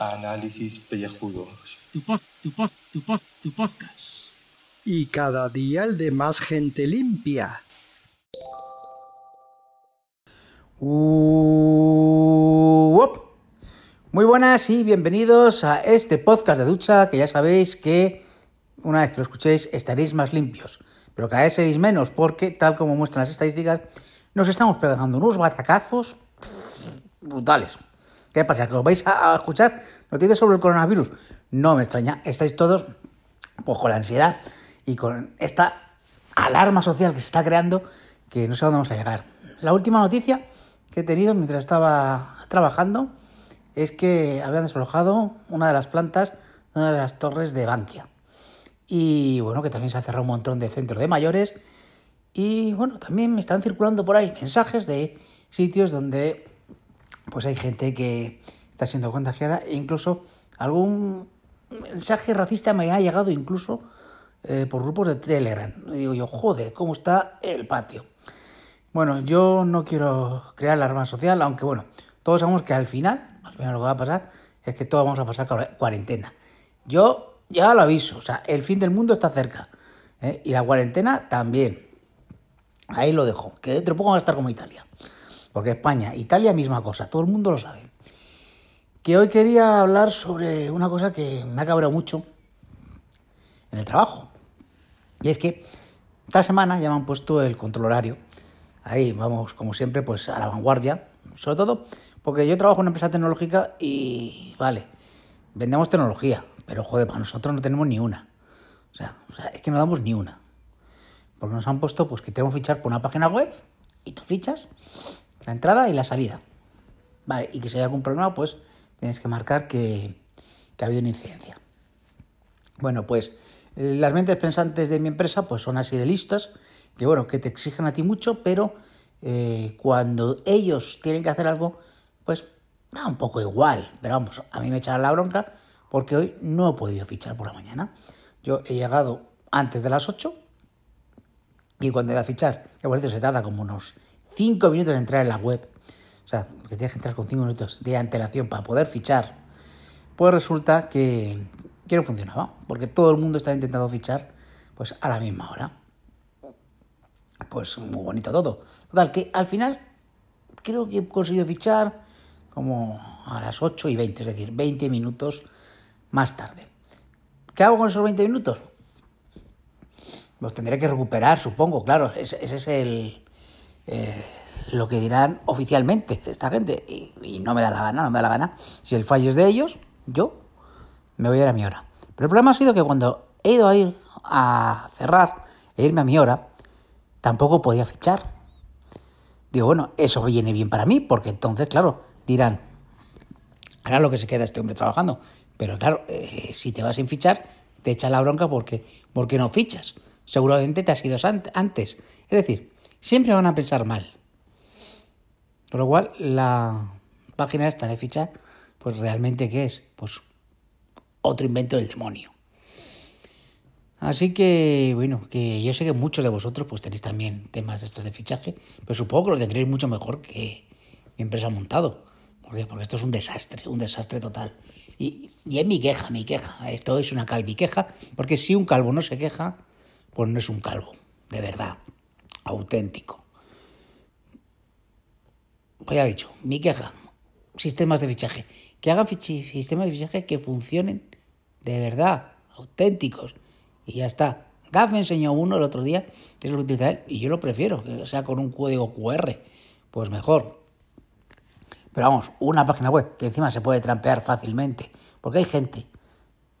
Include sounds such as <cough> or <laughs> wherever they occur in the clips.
Análisis pellejudos. Tu pod, tu pod, tu pod, tu podcast. Y cada día el de más gente limpia. Uop. Muy buenas y bienvenidos a este podcast de ducha que ya sabéis que una vez que lo escuchéis estaréis más limpios, pero cada vez seréis menos porque tal como muestran las estadísticas nos estamos pegando unos batacazos brutales. ¿Qué pasa? ¿Que os vais a escuchar noticias sobre el coronavirus? No me extraña, estáis todos pues con la ansiedad y con esta alarma social que se está creando que no sé a dónde vamos a llegar. La última noticia que he tenido mientras estaba trabajando es que habían desalojado una de las plantas de una de las torres de Bankia. Y bueno, que también se ha cerrado un montón de centros de mayores. Y bueno, también me están circulando por ahí mensajes de sitios donde pues hay gente que está siendo contagiada e incluso algún mensaje racista me ha llegado incluso eh, por grupos de Telegram. Digo yo, joder, ¿cómo está el patio? Bueno, yo no quiero crear alarma social, aunque bueno, todos sabemos que al final, al final lo que va a pasar es que todos vamos a pasar cuare- cuarentena. Yo ya lo aviso, o sea, el fin del mundo está cerca. ¿eh? Y la cuarentena también. Ahí lo dejo, que dentro de poco va a estar como Italia. Porque España, Italia, misma cosa, todo el mundo lo sabe. Que hoy quería hablar sobre una cosa que me ha cabreado mucho en el trabajo. Y es que esta semana ya me han puesto el control horario. Ahí vamos, como siempre, pues a la vanguardia. Sobre todo porque yo trabajo en una empresa tecnológica y, vale, vendemos tecnología, pero joder, para nosotros no tenemos ni una. O sea, es que no damos ni una. Porque nos han puesto pues que tenemos que fichar por una página web y tú fichas la entrada y la salida. Vale, y que si hay algún problema, pues tienes que marcar que, que ha habido una incidencia. Bueno, pues las mentes pensantes de mi empresa pues son así de listas, que bueno, que te exigen a ti mucho, pero eh, cuando ellos tienen que hacer algo, pues da un poco igual. Pero vamos, a mí me echarán la bronca porque hoy no he podido fichar por la mañana. Yo he llegado antes de las 8 y cuando he a fichar, que por cierto se tarda como unos 5 minutos en entrar en la web, o sea, que tienes que entrar con 5 minutos de antelación para poder fichar, pues resulta que, que no funcionaba, porque todo el mundo estaba intentando fichar pues a la misma hora. Pues muy bonito todo. Total, que al final creo que he conseguido fichar como a las 8 y 20, es decir, 20 minutos más tarde. ¿Qué hago con esos 20 minutos? Los tendré que recuperar, supongo, claro. Ese, es el eh, lo que dirán oficialmente esta gente. Y, y no me da la gana, no me da la gana. Si el fallo es de ellos, yo me voy a ir a mi hora. Pero el problema ha sido que cuando he ido a ir a cerrar e irme a mi hora, tampoco podía fichar. Digo, bueno, eso viene bien para mí, porque entonces, claro, dirán, hará lo que se queda este hombre trabajando. Pero claro, eh, si te vas sin fichar, te echa la bronca porque, porque no fichas. Seguramente te has ido antes. Es decir, siempre van a pensar mal. Con lo cual, la página esta de fichar, pues realmente, ¿qué es? Pues otro invento del demonio. Así que, bueno, que yo sé que muchos de vosotros pues tenéis también temas estos de fichaje, pero supongo que lo tendréis mucho mejor que mi empresa montado. ¿Por qué? Porque esto es un desastre, un desastre total. Y, es mi queja, mi queja. Esto es una calviqueja, porque si un calvo no se queja, pues no es un calvo, de verdad, auténtico. Pues ya he dicho, mi queja, sistemas de fichaje. Que hagan sistemas de fichaje que funcionen de verdad, auténticos. Y ya está. Gaz me enseñó uno el otro día, que es lo que utiliza él, y yo lo prefiero, que sea con un código QR. Pues mejor. Pero vamos, una página web que encima se puede trampear fácilmente. Porque hay gente,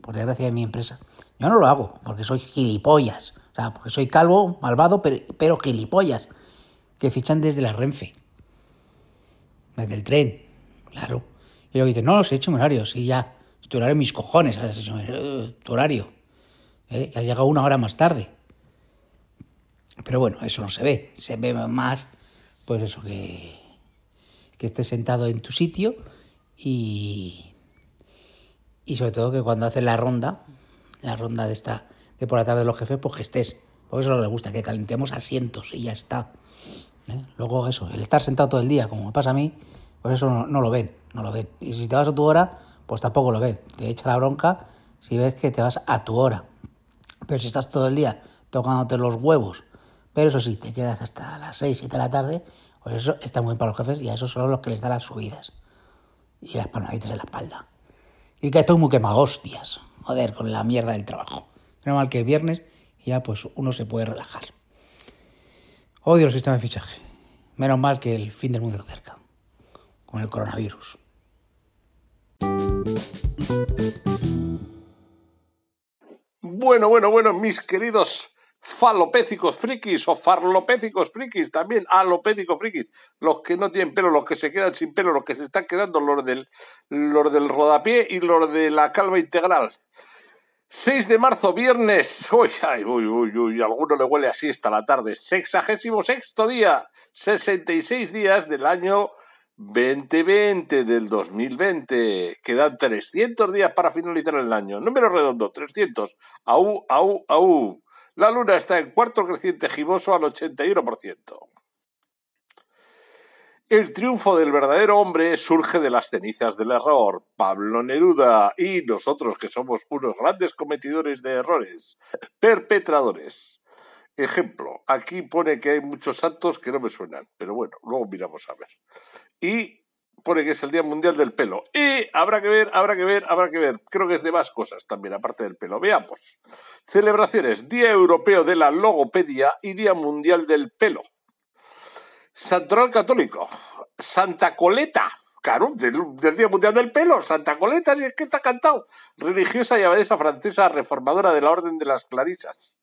por desgracia de mi empresa. Yo no lo hago, porque soy gilipollas. O sea, porque soy calvo, malvado, pero, pero gilipollas. Que fichan desde la Renfe. Desde el tren, claro. Y luego dicen, no, los he hecho en horario. Sí, ya. Tu horario, mis cojones, has eh, tu horario. ¿eh? Que has llegado una hora más tarde. Pero bueno, eso no se ve. Se ve más, pues eso, que, que estés sentado en tu sitio y, y sobre todo que cuando haces la ronda, la ronda de esta de por la tarde de los jefes, pues que estés Por eso no le gusta, que calentemos asientos y ya está. ¿eh? Luego eso, el estar sentado todo el día, como me pasa a mí, pues eso no, no lo ven, no lo ven. Y si te vas a tu hora, pues tampoco lo ven. Te echa la bronca si ves que te vas a tu hora. Pero si estás todo el día tocándote los huevos, pero eso sí, te quedas hasta las 6, 7 de la tarde, pues eso está muy bien para los jefes y a esos son los que les da las subidas y las palmaditas en la espalda. Y que estoy muy quemado, hostias. Joder, con la mierda del trabajo. Menos mal que es viernes ya pues uno se puede relajar. Odio el sistema de fichaje. Menos mal que el fin del mundo está cerca. Con el coronavirus. Bueno, bueno, bueno, mis queridos falopécicos frikis o farlopécicos frikis, también alopécicos frikis, los que no tienen pelo, los que se quedan sin pelo, los que se están quedando, los del, los del rodapié y los de la calva integral. 6 de marzo, viernes. Uy, ay, uy, uy, uy, a alguno le huele así esta la tarde. Sexagésimo sexto día, 66 días del año 2020 del 2020. Quedan 300 días para finalizar el año. Número redondo, 300. Aú, aú, aú. La luna está en cuarto creciente giboso al 81%. El triunfo del verdadero hombre surge de las cenizas del error. Pablo Neruda y nosotros que somos unos grandes cometidores de errores, perpetradores. Ejemplo, aquí pone que hay muchos santos que no me suenan, pero bueno, luego miramos a ver. Y pone que es el Día Mundial del Pelo. Y habrá que ver, habrá que ver, habrá que ver. Creo que es de más cosas también, aparte del pelo. Veamos. Celebraciones. Día Europeo de la Logopedia y Día Mundial del Pelo. Santoral Católico. Santa Coleta. Claro, del, Día Mundial del Pelo. Santa Coleta, si es que está cantado. Religiosa y abadesa francesa reformadora de la Orden de las Clarisas.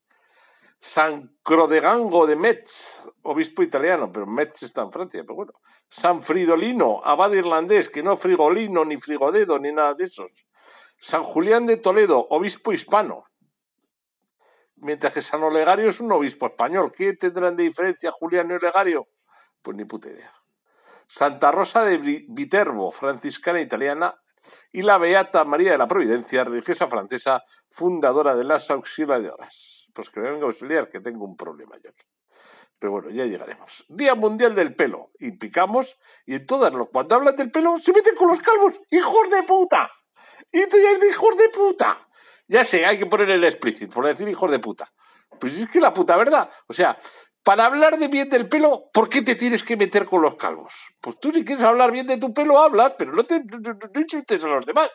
San Crodegango de Metz, obispo italiano, pero Metz está en Francia, pero bueno. San Fridolino, abad irlandés, que no frigolino, ni frigodedo, ni nada de esos. San Julián de Toledo, obispo hispano. Mientras que San Olegario es un obispo español. ¿Qué tendrán de diferencia Julián y Olegario? Pues ni puta idea. Santa Rosa de Viterbo, franciscana italiana, y la Beata María de la Providencia, religiosa francesa, fundadora de las Auxiliadoras. Pues que me venga a auxiliar, que tengo un problema yo aquí. Pero bueno, ya llegaremos. Día Mundial del Pelo. Y picamos, y en todas, cuando hablan del pelo, se meten con los calvos. ¡Hijos de puta! Y tú ya es de hijos de puta. Ya sé, hay que poner el explícito, por decir hijos de puta. Pues es que la puta verdad. O sea, para hablar de bien del pelo, ¿por qué te tienes que meter con los calvos? Pues tú si quieres hablar bien de tu pelo, hablas, pero no, te, no, no insultes a los demás.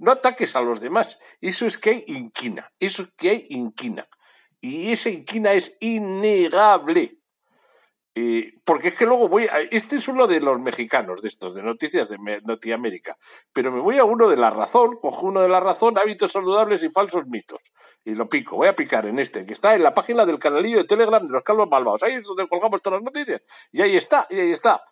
No ataques a los demás. Eso es que hay inquina. Eso es que hay inquina. Y esa inquina es innegable. Eh, porque es que luego voy a, este es uno de los mexicanos de estos de noticias de Norteamérica pero me voy a uno de la razón cojo uno de la razón hábitos saludables y falsos mitos y lo pico voy a picar en este que está en la página del canalillo de Telegram de los calvos malvados ahí es donde colgamos todas las noticias y ahí está y ahí está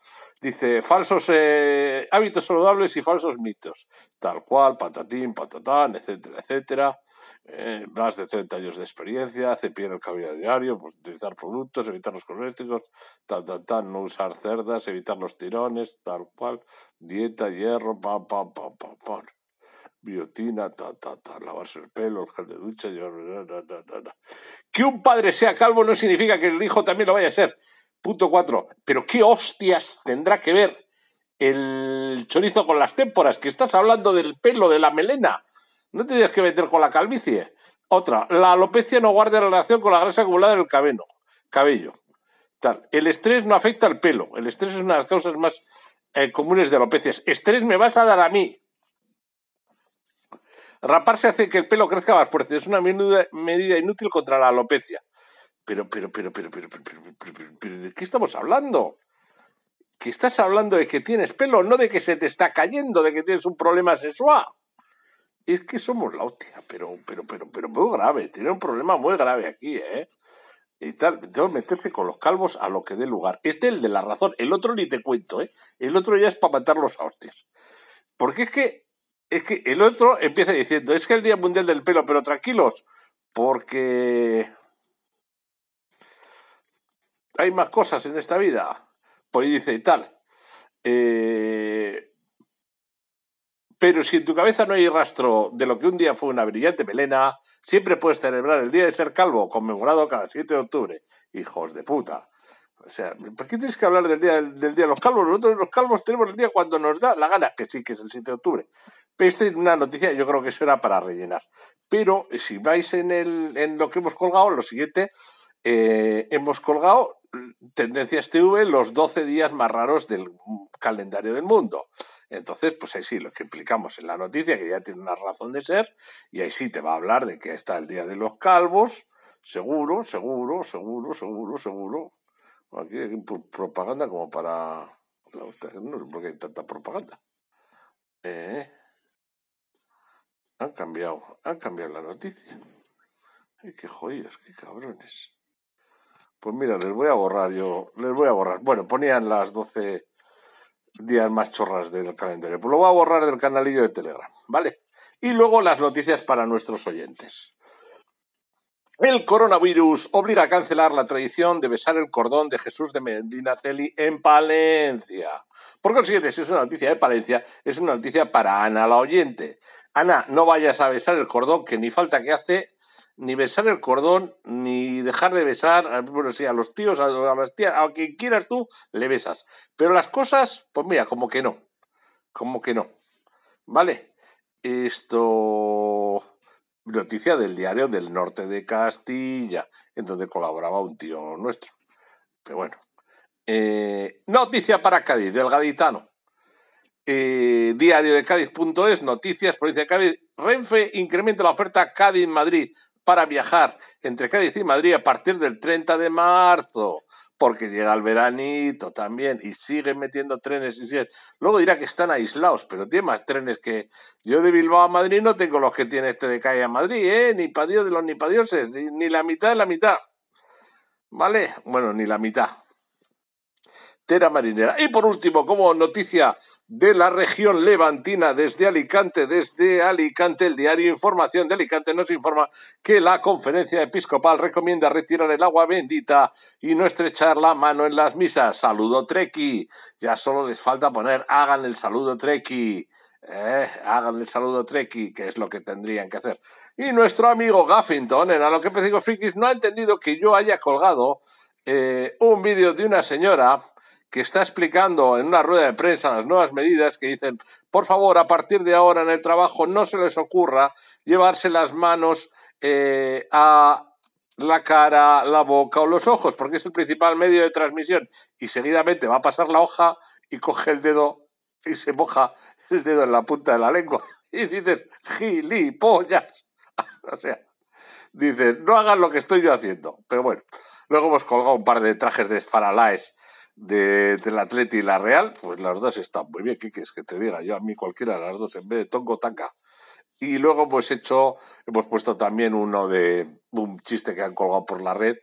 dice falsos eh, hábitos saludables y falsos mitos tal cual patatín patatán etcétera etcétera eh, más de 30 años de experiencia, cepillar el cabello diario, pues, utilizar productos, evitar los cosméticos, tal, tal, tal, no usar cerdas, evitar los tirones, tal cual, dieta, hierro, pam, pam, pam, pam, pam, biotina, ta, ta, ta, lavarse el pelo, el gel de ducha, yo, na, na, na. que un padre sea calvo no significa que el hijo también lo vaya a ser. Punto cuatro. Pero qué hostias tendrá que ver el chorizo con las témporas, que estás hablando del pelo, de la melena. No te tienes que meter con la calvicie. Otra, la alopecia no guarda relación con la grasa acumulada en el cabello. cabello. Tal. El estrés no afecta al pelo. El estrés es una de las causas más eh, comunes de alopecias. Estrés me vas a dar a mí. Raparse hace que el pelo crezca más fuerte. Es una medida, inútil contra la alopecia. Pero, pero, pero, pero, pero, pero, pero, pero, pero, pero, ¿de qué estamos hablando? Que estás hablando de que tienes pelo, no de que se te está cayendo, de que tienes un problema sexual es que somos la hostia, pero, pero, pero, pero muy grave, tiene un problema muy grave aquí, ¿eh? Y tal, que meterse con los calvos a lo que dé lugar. Este es el de la razón, el otro ni te cuento, ¿eh? El otro ya es para matarlos a hostias. Porque es que, es que el otro empieza diciendo, es que el Día Mundial del Pelo, pero tranquilos, porque hay más cosas en esta vida. Pues dice y tal. Eh, Pero si en tu cabeza no hay rastro de lo que un día fue una brillante melena, siempre puedes celebrar el Día de Ser Calvo, conmemorado cada 7 de octubre. Hijos de puta. O sea, ¿por qué tienes que hablar del día, del día de los calvos? Nosotros los calvos tenemos el día cuando nos da la gana, que sí, que es el 7 de octubre. Esta es una noticia, yo creo que eso era para rellenar. Pero si vais en, el, en lo que hemos colgado, lo siguiente, eh, hemos colgado Tendencias TV los 12 días más raros del calendario del mundo. Entonces, pues ahí sí, lo que implicamos en la noticia, que ya tiene una razón de ser, y ahí sí te va a hablar de que está el Día de los Calvos, seguro, seguro, seguro, seguro, seguro. Aquí hay propaganda como para... No sé por qué hay tanta propaganda. Eh, han cambiado, han cambiado la noticia. Ay, qué jodidos, qué cabrones. Pues mira, les voy a borrar yo, les voy a borrar. Bueno, ponían las 12 días más chorras del calendario. Pues lo voy a borrar del canalillo de Telegram, ¿vale? Y luego las noticias para nuestros oyentes. El coronavirus obliga a cancelar la tradición de besar el cordón de Jesús de Medinaceli en Palencia. Por consiguiente, si es una noticia de Palencia, es una noticia para Ana la oyente. Ana, no vayas a besar el cordón, que ni falta que hace, ni besar el cordón, ni dejar de besar, bueno, sí, a los tíos, a, las tías, a quien quieras tú, le besas. Pero las cosas, pues mira, como que no. Como que no. ¿Vale? Esto noticia del diario del norte de Castilla, en donde colaboraba un tío nuestro. Pero bueno. Eh, noticia para Cádiz, del gaditano. Eh, diario de Cádiz.es, noticias, provincia de Cádiz. Renfe incrementa la oferta Cádiz-Madrid para viajar entre Cádiz y Madrid a partir del 30 de marzo porque llega el veranito también y siguen metiendo trenes y siguen. Luego dirá que están aislados, pero tiene más trenes que yo de Bilbao a Madrid no tengo los que tiene este de calle a Madrid, ¿eh? Ni para Dios de los ni para dioses, ni, ni la mitad de la mitad. ¿Vale? Bueno, ni la mitad. Tera marinera. Y por último, como noticia de la región levantina desde Alicante. Desde Alicante, el diario Información de Alicante nos informa que la conferencia episcopal recomienda retirar el agua bendita y no estrechar la mano en las misas. Saludo Treki. Ya solo les falta poner hagan el saludo Treki. Eh, hagan el saludo Treki, que es lo que tendrían que hacer. Y nuestro amigo Gaffington, en A lo que Pecigo Frikis, no ha entendido que yo haya colgado eh, un vídeo de una señora que está explicando en una rueda de prensa las nuevas medidas que dicen, por favor, a partir de ahora en el trabajo no se les ocurra llevarse las manos eh, a la cara, la boca o los ojos, porque es el principal medio de transmisión. Y seguidamente va a pasar la hoja y coge el dedo y se moja el dedo en la punta de la lengua. <laughs> Y dices, gilipollas. <laughs> o sea, dices, no hagan lo que estoy yo haciendo. Pero bueno, luego hemos colgado un par de trajes de Faralaes de, del Atleti y la Real, pues las dos están muy bien. ¿Qué quieres que te diga? Yo a mí cualquiera de las dos, en vez de Tongo Taca. Y luego pues hecho, hemos puesto también uno de un chiste que han colgado por la red,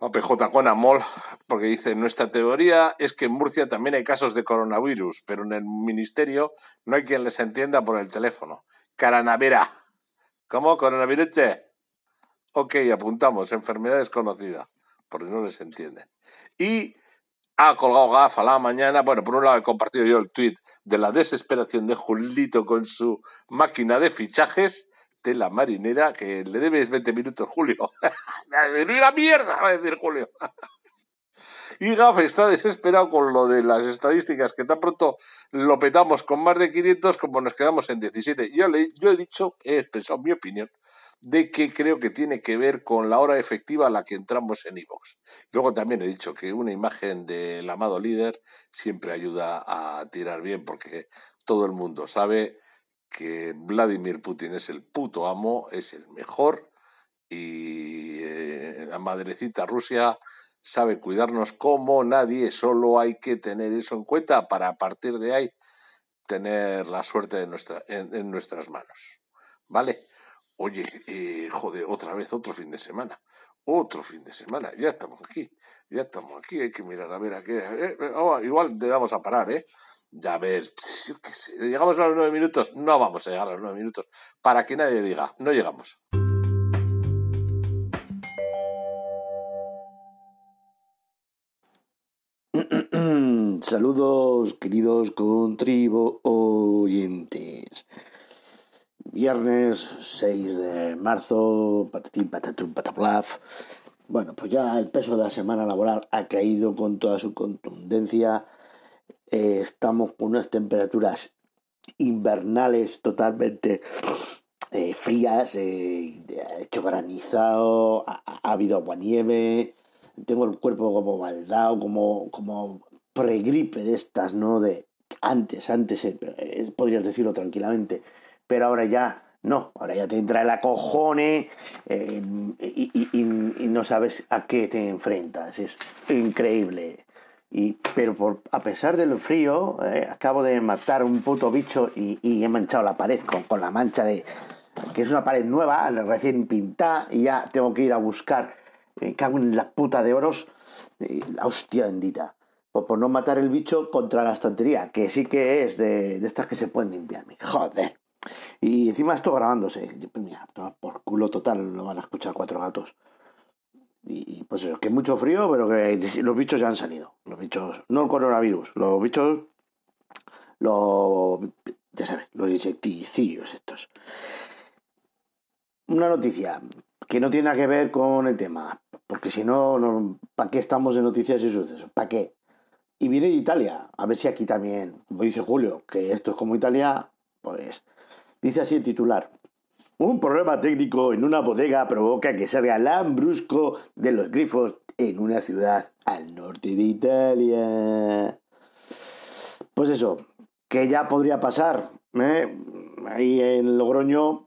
a PJ con Amol, porque dice, nuestra teoría es que en Murcia también hay casos de coronavirus, pero en el ministerio no hay quien les entienda por el teléfono. Caranavera. ¿Cómo? ¿Coronavirus? Ok, apuntamos, enfermedad desconocida, porque no les entienden. Y ha colgado gafa la mañana. Bueno, por un lado he compartido yo el tweet de la desesperación de Julito con su máquina de fichajes de la marinera, que le debes 20 minutos, Julio. <laughs> ¡Mira mierda! Va a decir Julio. <laughs> Y Gaf está desesperado con lo de las estadísticas, que tan pronto lo petamos con más de 500 como nos quedamos en 17. Yo, le, yo he dicho, he expresado mi opinión, de que creo que tiene que ver con la hora efectiva a la que entramos en iVoox. Luego también he dicho que una imagen del amado líder siempre ayuda a tirar bien, porque todo el mundo sabe que Vladimir Putin es el puto amo, es el mejor, y eh, la madrecita Rusia sabe cuidarnos como nadie, solo hay que tener eso en cuenta para a partir de ahí tener la suerte de nuestra, en nuestras manos. ¿Vale? Oye, eh, joder, otra vez otro fin de semana. Otro fin de semana. Ya estamos aquí. Ya estamos aquí. Hay que mirar a ver a qué. Eh, eh, oh, igual te damos a parar, ¿eh? Ya ver, qué sé. ¿Llegamos a los nueve minutos? No vamos a llegar a los nueve minutos. Para que nadie diga, no llegamos. Saludos, queridos contribuyentes. Viernes 6 de marzo, patatín, patatún, pataplaf. Bueno, pues ya el peso de la semana laboral ha caído con toda su contundencia. Eh, estamos con unas temperaturas invernales totalmente eh, frías, eh, hecho granizado, ha, ha habido aguanieve, tengo el cuerpo como baldado, como, como pregripe de estas, ¿no? De antes, antes, eh, eh, podrías decirlo tranquilamente, pero ahora ya no, ahora ya te entra el acojone eh, y, no sabes a qué te enfrentas, es increíble. Y, pero por, a pesar del frío, acabo de matar un puto bicho y, he manchado la pared con, con, la mancha de... que es una pared nueva, recién pintada, y ya tengo que ir a buscar, cago en la puta de oros, la hostia bendita por, por no matar el bicho contra la estantería, que sí que es de, de estas que se pueden limpiar. Joder. Y encima esto grabándose. Mira, por culo total lo van a escuchar cuatro gatos. Y pues eso, que mucho frío, pero que los bichos ya han salido. Los bichos, no el coronavirus, los bichos, los, ya sabes, los insecticillos estos. Una noticia que no tiene nada que ver con el tema, porque si no, ¿para qué estamos en noticias y sucesos? ¿Para qué? Y viene de Italia, a ver si aquí también, como dice Julio, que esto es como Italia, pues dice así el titular. Un problema técnico en una bodega provoca que salga lambrusco de los grifos en una ciudad al norte de Italia. Pues eso, que ya podría pasar. ¿eh? Ahí en Logroño,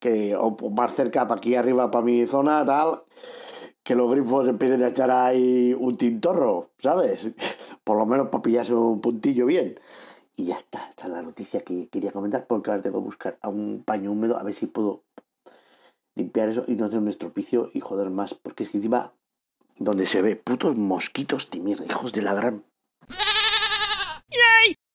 que, o más cerca, para aquí arriba, para mi zona, tal, que los grifos empiecen a echar ahí un tintorro, ¿sabes? Por lo menos para pillarse un puntillo bien. Y ya está, esta es la noticia que quería comentar porque ahora tengo que buscar a un paño húmedo a ver si puedo limpiar eso y no hacer un estropicio y joder más. Porque es que encima, donde se ve putos mosquitos mierda, hijos de la gran